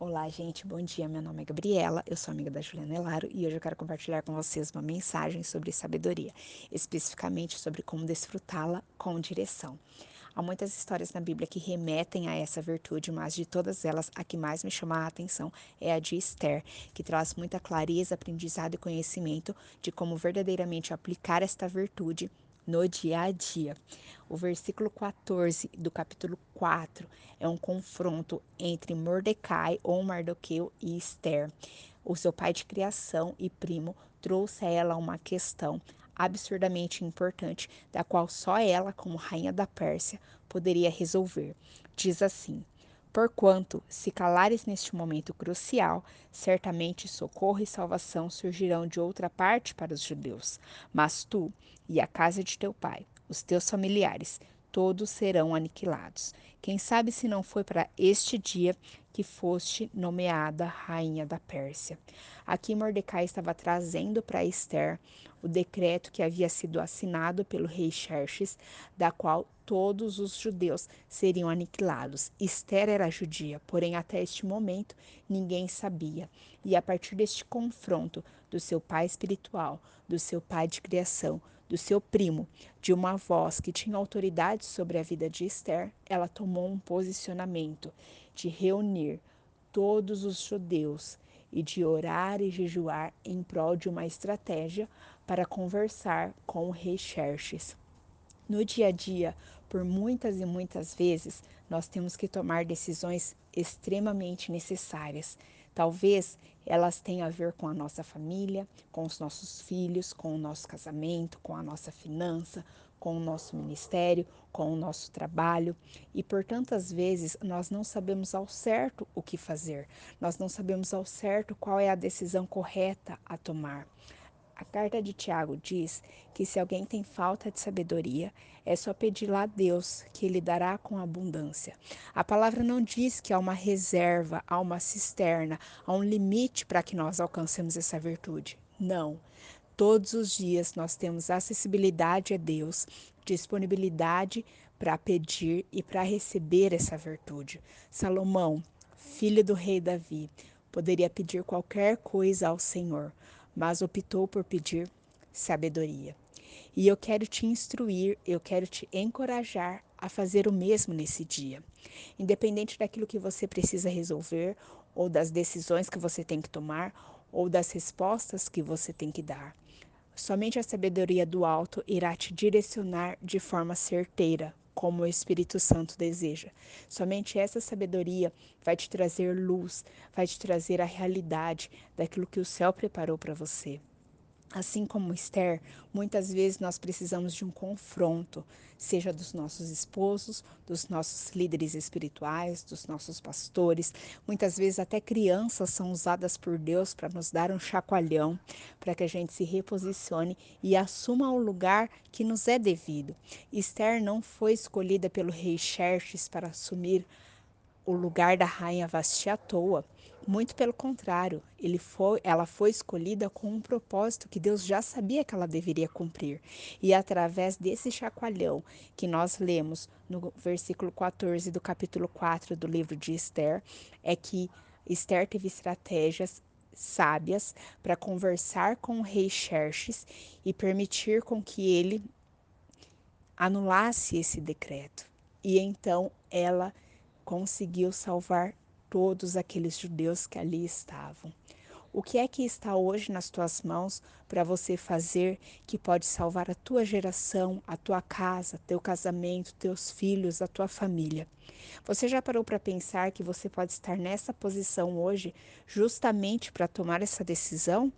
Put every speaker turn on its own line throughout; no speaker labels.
Olá, gente, bom dia. Meu nome é Gabriela, eu sou amiga da Juliana Elaro e hoje eu quero compartilhar com vocês uma mensagem sobre sabedoria, especificamente sobre como desfrutá-la com direção. Há muitas histórias na Bíblia que remetem a essa virtude, mas de todas elas, a que mais me chama a atenção é a de Esther, que traz muita clareza, aprendizado e conhecimento de como verdadeiramente aplicar esta virtude no dia a dia. O versículo 14 do capítulo 4 é um confronto entre Mordecai ou Mardoqueu e Esther. O seu pai de criação e primo trouxe a ela uma questão absurdamente importante, da qual só ela, como rainha da Pérsia, poderia resolver. Diz assim: Porquanto, se calares neste momento crucial, certamente socorro e salvação surgirão de outra parte para os judeus. Mas tu e a casa de teu pai, os teus familiares, todos serão aniquilados. Quem sabe se não foi para este dia que foste nomeada rainha da Pérsia. Aqui Mordecai estava trazendo para Esther o decreto que havia sido assinado pelo rei Xerxes, da qual todos os judeus seriam aniquilados. Esther era judia, porém até este momento ninguém sabia. E a partir deste confronto do seu pai espiritual, do seu pai de criação, do seu primo, de uma voz que tinha autoridade sobre a vida de Esther, ela tomou um posicionamento de reunir todos os judeus e de orar e jejuar em prol de uma estratégia para conversar com o rei Xerxes. No dia a dia, por muitas e muitas vezes, nós temos que tomar decisões extremamente necessárias. Talvez elas tenham a ver com a nossa família, com os nossos filhos, com o nosso casamento, com a nossa finança, com o nosso ministério, com o nosso trabalho. E por tantas vezes nós não sabemos ao certo o que fazer, nós não sabemos ao certo qual é a decisão correta a tomar. A carta de Tiago diz que se alguém tem falta de sabedoria, é só pedir lá a Deus, que Ele dará com abundância. A palavra não diz que há uma reserva, há uma cisterna, há um limite para que nós alcancemos essa virtude. Não. Todos os dias nós temos acessibilidade a Deus, disponibilidade para pedir e para receber essa virtude. Salomão, filho do rei Davi, poderia pedir qualquer coisa ao Senhor, mas optou por pedir sabedoria. E eu quero te instruir, eu quero te encorajar a fazer o mesmo nesse dia. Independente daquilo que você precisa resolver, ou das decisões que você tem que tomar, ou das respostas que você tem que dar. Somente a sabedoria do alto irá te direcionar de forma certeira, como o Espírito Santo deseja. Somente essa sabedoria vai te trazer luz, vai te trazer a realidade daquilo que o céu preparou para você. Assim como Esther, muitas vezes nós precisamos de um confronto, seja dos nossos esposos, dos nossos líderes espirituais, dos nossos pastores. Muitas vezes até crianças são usadas por Deus para nos dar um chacoalhão, para que a gente se reposicione e assuma o lugar que nos é devido. Esther não foi escolhida pelo rei Xerxes para assumir o lugar da rainha Vasti à toa. Muito pelo contrário, foi, ela foi escolhida com um propósito que Deus já sabia que ela deveria cumprir. E através desse chacoalhão que nós lemos no versículo 14 do capítulo 4 do livro de Esther, é que Esther teve estratégias sábias para conversar com o rei Xerxes e permitir com que ele anulasse esse decreto. E então ela conseguiu salvar todos aqueles judeus que ali estavam. O que é que está hoje nas tuas mãos para você fazer que pode salvar a tua geração, a tua casa, teu casamento, teus filhos, a tua família? Você já parou para pensar que você pode estar nessa posição hoje justamente para tomar essa decisão?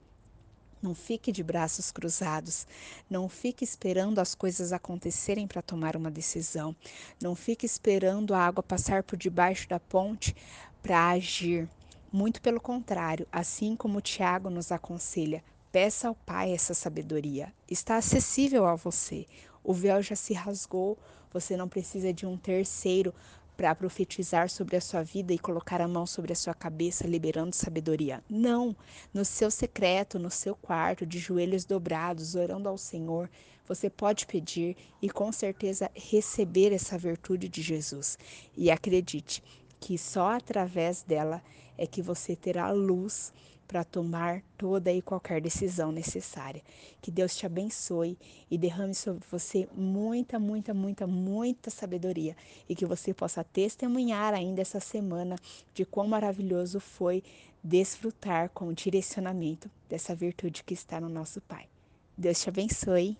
Não fique de braços cruzados. Não fique esperando as coisas acontecerem para tomar uma decisão. Não fique esperando a água passar por debaixo da ponte para agir. Muito pelo contrário, assim como Tiago nos aconselha, peça ao Pai essa sabedoria. Está acessível a você. O véu já se rasgou, você não precisa de um terceiro para profetizar sobre a sua vida e colocar a mão sobre a sua cabeça, liberando sabedoria. Não, no seu secreto, no seu quarto, de joelhos dobrados, orando ao Senhor, você pode pedir e com certeza receber essa virtude de Jesus. E acredite, que só através dela é que você terá luz para tomar toda e qualquer decisão necessária. Que Deus te abençoe e derrame sobre você muita, muita, muita, muita sabedoria e que você possa testemunhar ainda essa semana de quão maravilhoso foi desfrutar com o direcionamento dessa virtude que está no nosso Pai. Deus te abençoe.